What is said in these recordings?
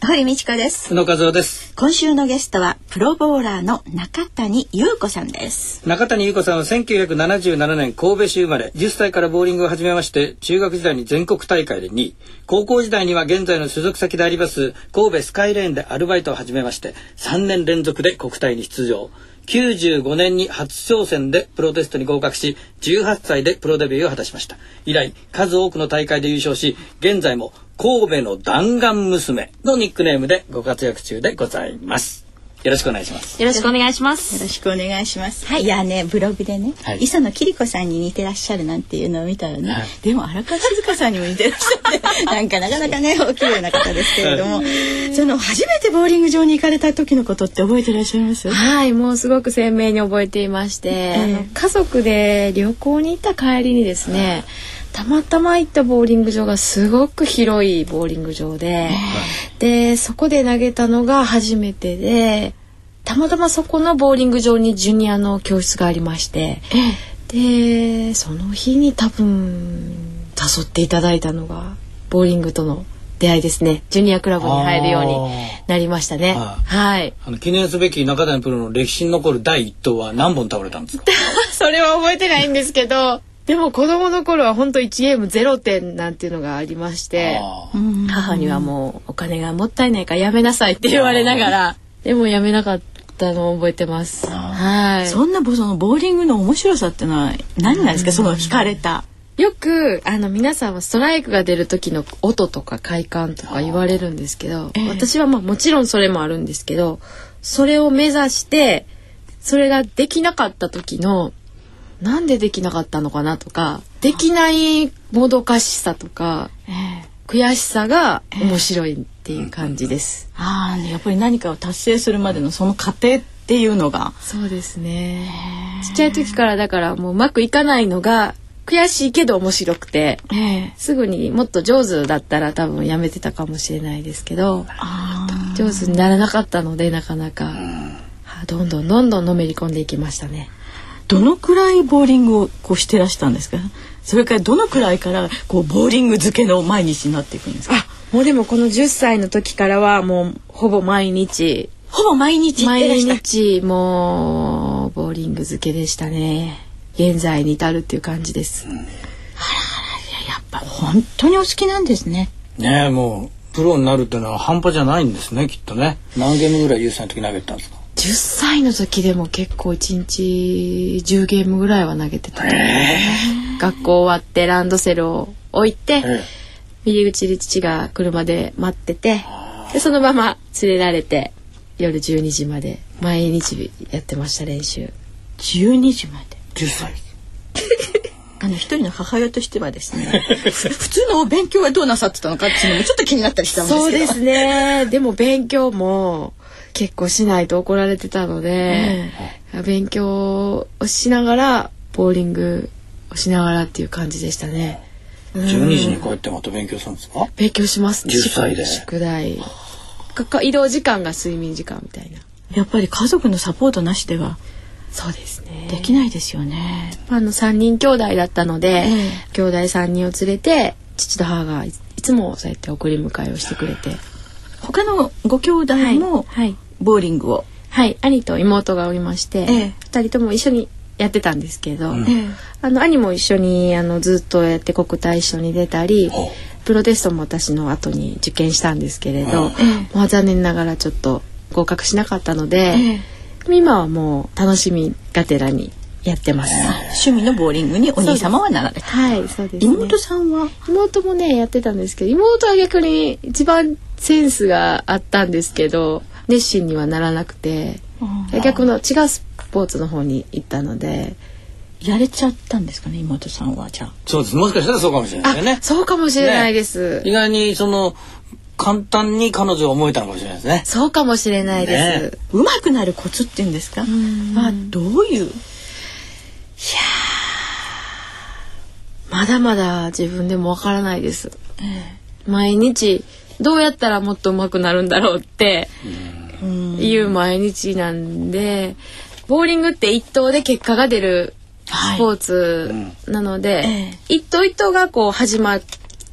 堀道子です。野和夫です。今週のゲストはプロボーラーの中谷優子さんです。中谷優子さんは1977年神戸市生まれ10歳からボーリングを始めまして中学時代に全国大会で2位。高校時代には現在の所属先であります神戸スカイレーンでアルバイトを始めまして3年連続で国体に出場95年に初挑戦でプロテストに合格し18歳でプロデビューを果たしました。以来数多くの大会で優勝し現在も神戸の弾丸娘のニックネームでご活躍中でございます。よろしくお願いします。よろしくお願いします。よろしくお願いします、はい、いやねブログでね、はい、磯野桐子さんに似てらっしゃるなんていうのを見たらね、はい、でも荒川静香さんにも似てらっしゃって なんかなかなかねお綺麗な方ですけれども。その初めてボーリング場に行かれた時のことって覚えてらっしゃいます？はいもうすごく鮮明に覚えていまして、えー、家族で旅行に行った帰りにですね、たまたま行ったボーリング場がすごく広いボーリング場で、でそこで投げたのが初めてでたまたまそこのボーリング場にジュニアの教室がありまして、でその日に多分誘っていただいたのがボーリングとの出会いですね。ジュニアクラブに入るようになりましたね。はい。あの記念すべき中谷プロの歴史に残る第一投は何本倒れたんですか？それは覚えてないんですけどでも子供の頃は本当1ゲーム0点なんていうのがありまして母にはもうお金がもったいないからやめなさいって言われながらでもやめなかったのを覚えてます。はい。そんなそのボーリングの面白さってのは何なんですか？その惹かれた。よくあの皆さんはストライクが出る時の音とか快感とか言われるんですけど、えー、私はまあもちろんそれもあるんですけどそれを目指してそれができなかった時のなんでできなかったのかなとかできないもどかしさとか、えー、悔しさが面白いっていう感じです。えー、ああ、ね、やっぱり何かを達成するまでのその過程っていうのが。そうですね。ちっちゃい時からだからもううまくいかないのが悔しいけど面白くて、えー、すぐにもっと上手だったら多分やめてたかもしれないですけど上手にならなかったのでなかなか、どんどんどんどんのめり込んでいきましたね。どのくらいボーリングをこうしてらしたんですか？それからどのくらいからこうボーリング漬けの毎日になっていくんですか？もうでもこの10歳の時からはもうほぼ毎日。ほぼ毎日毎日もうボーリング漬けでしたね。現在に至るっていう感じです、うん、あらあらやっぱ本当にお好きなんですね。ねもうプロになるっていうのは半端じゃないんですねきっとね。何ゲームぐらい優歳の時投げたんですか？10歳の時でも結構1日10ゲームぐらいは投げてた、えー、学校終わってランドセルを置いて、えー、入り口で父が車で待っててでそのまま連れられて夜12時まで毎日やってました練習。12時まで？10歳。あの一人の母親としてはですね 普通の勉強はどうなさってたのかっていうのもちょっと気になったりしたんですけど。そうですね。でも勉強も結構しないと怒られてたので、うん、勉強をしながらボーリングをしながらっていう感じでしたね。12時に帰ってまた勉強するんですか？勉強します、ね。10歳で。宿題。移動時間が睡眠時間みたいな。やっぱり家族のサポートなしでは。そうですね。できないですよね。あの三人兄弟だったので、ええ、兄弟三人を連れて父と母がいつもそうやって送り迎えをしてくれて。他のご兄弟も、はい、ボーリングを？はい兄と妹がおりまして、ええ、2人とも一緒にやってたんですけど、うん、あの兄も一緒にあのずっとやって国体一緒に出たりプロテストも私の後に受験したんですけれど、まあ、残念ながらちょっと合格しなかったので、今はもう楽しみがてらにやってます。趣味のボーリングにお兄様はなられた。はい、そうです、ね。妹さんは？妹もねやってたんですけど、妹は逆に一番センスがあったんですけど、熱心にはならなくて、逆の違うスポーツの方に行ったので。やれちゃったんですかね妹さんはじゃあ。そうです。もしかしたらそうかもしれないね。そうかもしれないです、ね、意外にその簡単に彼女を思えたのかもしれないですね。そうかもしれないです、ね、うまくなるコツって言うんですか？あどういういやまだまだ自分でもわからないです、ええ、毎日どうやったらもっと上手くなるんだろうっていう毎日なんでボーリングって一投で結果が出るスポーツなので、はいうん一投一投がこう始まっ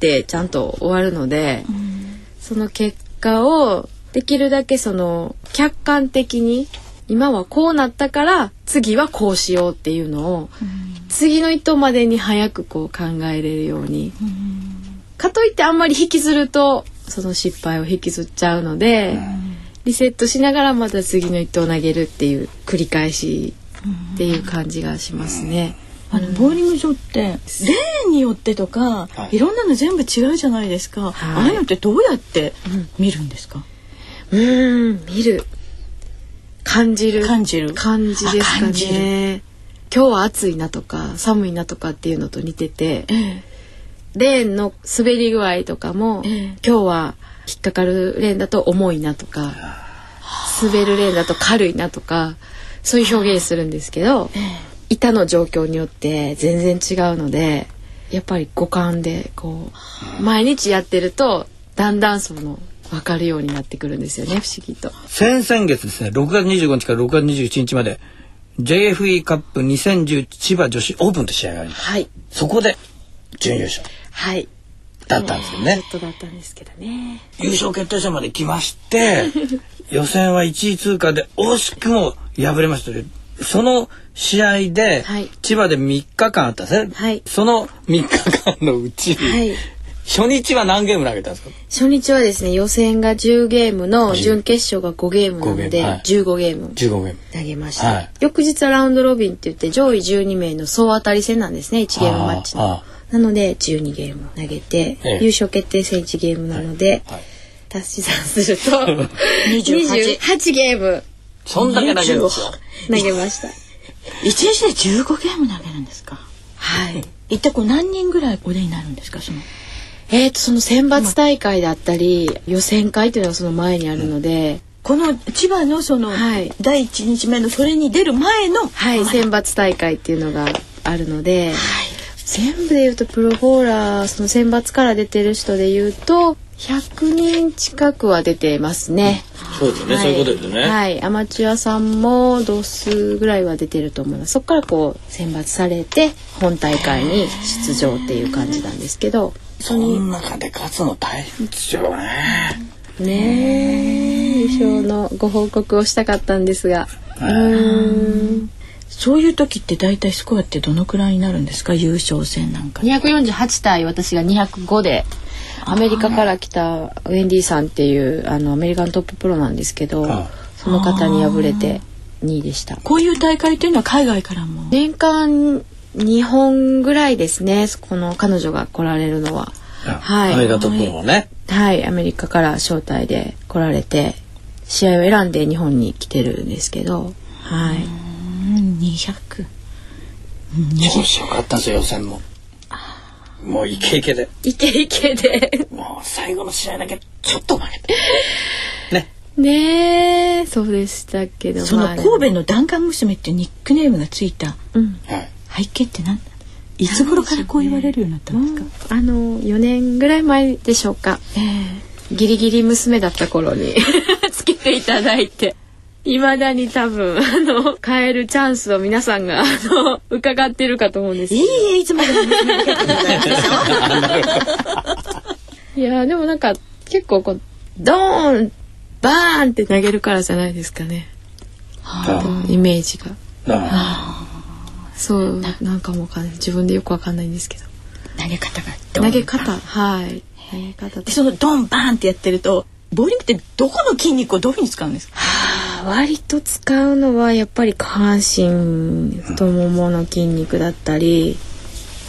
てちゃんと終わるので、うん、その結果をできるだけその客観的に今はこうなったから次はこうしようっていうのを、うん、次の糸までに早くこう考えれるように、うん、かといってあんまり引きずるとその失敗を引きずっちゃうので、リセットしながらまた次の糸を投げるっていう繰り返しっていう感じがしますね。あのボーリング場ってレーンによってとか、はい、いろんなの全部違うじゃないですか、はい、ああいうのってどうやって見るんですか、うん、ん見る。感じる。感じる。感じですかね今日は暑いなとか寒いなとかっていうのと似てて、ええ、レーンの滑り具合とかも、ええ、今日は引っかかるレーンだと重いなとか滑るレーンだと軽いなとかそういう表現するんですけど、板の状況によって全然違うのでやっぱり五感でこう毎日やってるとだんだんその分かるようになってくるんですよね不思議と。先々月ですね6月25日から6月21日まで JFE カップ2010千葉女子オープンと試合があります。はい、そこで準優勝。はい。だったんですよね。ちょっとだったんですけどね。優勝決定戦まで来まして、予選は1位通過で惜しくも敗れましたその試合で、はい、千葉で3日間あったんですね、はい、その3日間のうち、はい、初日は何ゲーム投げたんですか？初日はですね予選が10ゲームの準決勝が5ゲームなので15ゲーム15ゲーム。投げました、はい、翌日はラウンドロビンって言って上位12名の総当たり戦なんですね1ゲームマッチの。なので12ゲーム投げて、ええ、優勝決定戦1ゲームなので、はい。足し算すると 28ゲーム。そんだけ投げるんですよ。投げました。一日で15ゲーム投げるんですか？はい。一体こう何人ぐらいお出になるんですか？そのえーとその選抜大会だったり予選会っていうのがその前にあるので、この千葉のその、はい、第一日目のそれに出る前の、はい、選抜大会っていうのがあるので、はい、全部で言うとプロフォーラーその選抜から出てる人で言うと100人近くは出てますね。そうですね、はい、そういうことですね。はい、アマチュアさんも同数ぐらいは出てると思います。そこからこう選抜されて本大会に出場っていう感じなんですけど。その中で勝つの大変ですよね。ね優勝のご報告をしたかったんですが。うんそういう時って大体スコアってどのくらいになるんですか？優勝戦なんか。248対私が205でアメリカから来たウェンディさんっていうあのアメリカントッププロなんですけどその方に敗れて2位でしたこういう大会っていうのは海外からも年間2本ぐらいですね。この彼女が来られるのは。はい。アメリカトッププロね。はい。アメリカから招待で来られて試合を選んで日本に来てるんですけど。はい。200調子よかったんですよ予選も。もうイケイケで。イケイケで。もう最後の試合だけちょっと負けて。ね。ねえ、そうでしたけど。その神戸の弾丸娘っていうニックネームがついた背景って何いつ頃からこう言われるようになったんですか？あの4年ぐらい前でしょうか。えー、ギリギリ娘だった頃に つけていただいて。いまだに多分あの変えるチャンスを皆さんがあの伺ってるかと思うんですいいいつまでも いやでもなんか結構こうドーンバーンって投げるからじゃないですかね。はあ、イメージが。はあ、そう。なんかもう自分でよくわかんないんですけど。投げ方が投げ方？はい。投げ方でそのドンバーンってやってるとボーリングってどこの筋肉をどういうふうに使うんですか？はあ割と使うのはやっぱり下半身太ももの筋肉だったり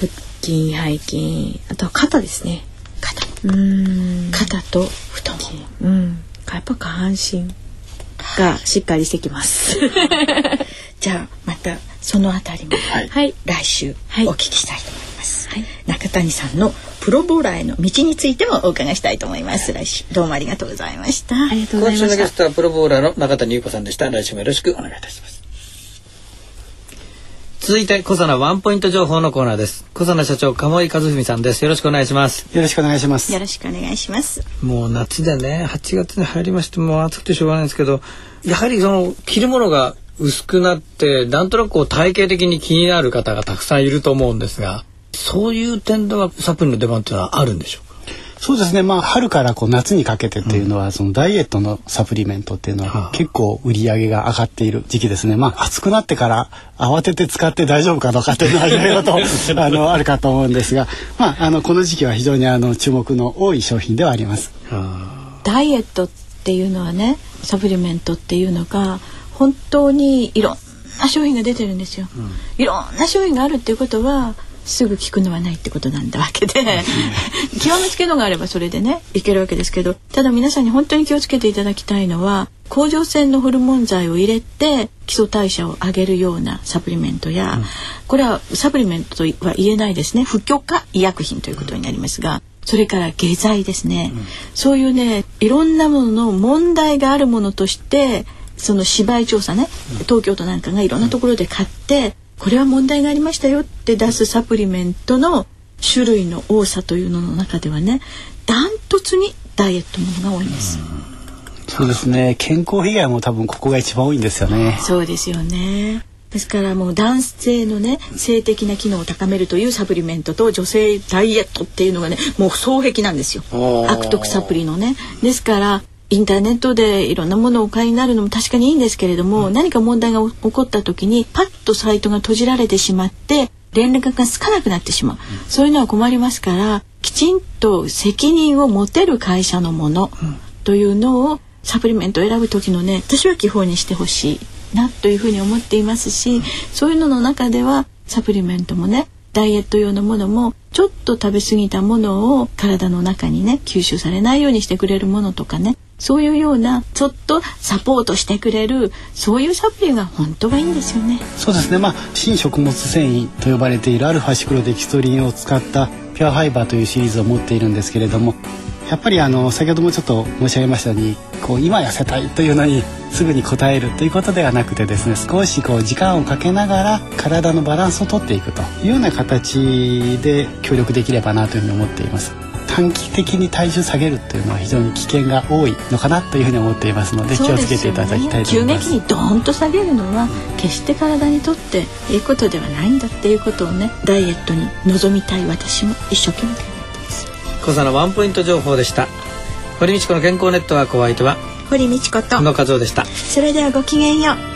腹筋背筋あとは肩ですね。肩。うん。肩と太もも。うん。やっぱ下半身がしっかりしてきます。じゃあまたそのあたりも、はい、来週お聞きしたいと思います、はい、中谷さんのプロボーラーへの道についてもお伺いしたいと思います。来週どうもありがとうございました。ありがとうございました。今週のゲストはプロボーラーの中谷優子さんでした。来週もよろしくお願いいたします。続いて小佐奈ワンポイント情報のコーナーです。小佐奈社長鴨井和文さんです。よろしくお願いします。よろしくお願いします。よろしくお願いします。もう夏でね8月に入りましてもう暑くてしょうがないんですけどやはりその着るものが薄くなってなんとなくこう体型的に気になる方がたくさんいると思うんですがそういう点ではサプリの出番っていうのはあるんでしょうそうですね、まあ、春からこう夏にかけてっていうのは、うん、そのダイエットのサプリメントっていうのは結構売り上げが上がっている時期ですね。まあ、暑くなってから慌てて使って大丈夫かどうかというのはいろいろと あのあるかと思うんですが、まあ、あのこの時期は非常にあの注目の多い商品ではあります。ダイエットっていうのはねサプリメントっていうのが本当にいろんな商品が出てるんですよ。うん、いろんな商品があるっていうことはすぐ効くのはないってことなんだわけで。極めつけのがあればそれでねいけるわけですけどただ皆さんに本当に気をつけていただきたいのは甲状腺のホルモン剤を入れて基礎代謝を上げるようなサプリメントや、うん、これはサプリメントとは言えないですね。不許可医薬品ということになりますが。それから下剤ですね、うん、そういうねいろんなものの問題があるものとしてその芝居調査ね東京都なんかがいろんなところで買ってこれは問題がありましたよって出すサプリメントの種類の多さというのの中ではねダントツにダイエットものが多いんです。そうですね健康被害も多分ここが一番多いんですよね。そうですよね。ですからもう男性のね性的な機能を高めるというサプリメントと女性ダイエットっていうのがねもう双璧なんですよ悪徳サプリのね。ですからインターネットでいろんなものをお買いになるのも確かにいいんですけれども、うん、何か問題が起こった時にパッとサイトが閉じられてしまって連絡がつかなくなってしまう、うん、そういうのは困りますからきちんと責任を持てる会社のものというのをサプリメントを選ぶ時のね私は基本にしてほしいなというふうに思っていますし、そういうのの中ではサプリメントもねダイエット用のものもちょっと食べ過ぎたものを体の中にね吸収されないようにしてくれるものとかねそういうようなちょっとサポートしてくれるそういうサプリが本当はいいんですよね。そうですね。まあ新食物繊維と呼ばれているアルファシクロデキストリンを使ったピュアファイバーというシリーズを持っているんですけれども、やっぱりあの先ほどもちょっと申し上げましたように、こう今痩せたいというのにすぐに応えるということではなくてですね、少しこう時間をかけながら体のバランスをとっていくというような形で協力できればなというふうに思っています。短期的に体重下げるっていうのは非常に危険が多いのかなというふうに思っていますので気をつけていただきたいと思います。急激にドーンと下げるのは決して体にとっていいことではないんだっていうことをねダイエットに臨みたい私も一生懸命考えてます。小佐のワンポイント情報でした。堀道子の健康ネットワークお相手は堀道子と野和夫でした。それではごきげんよう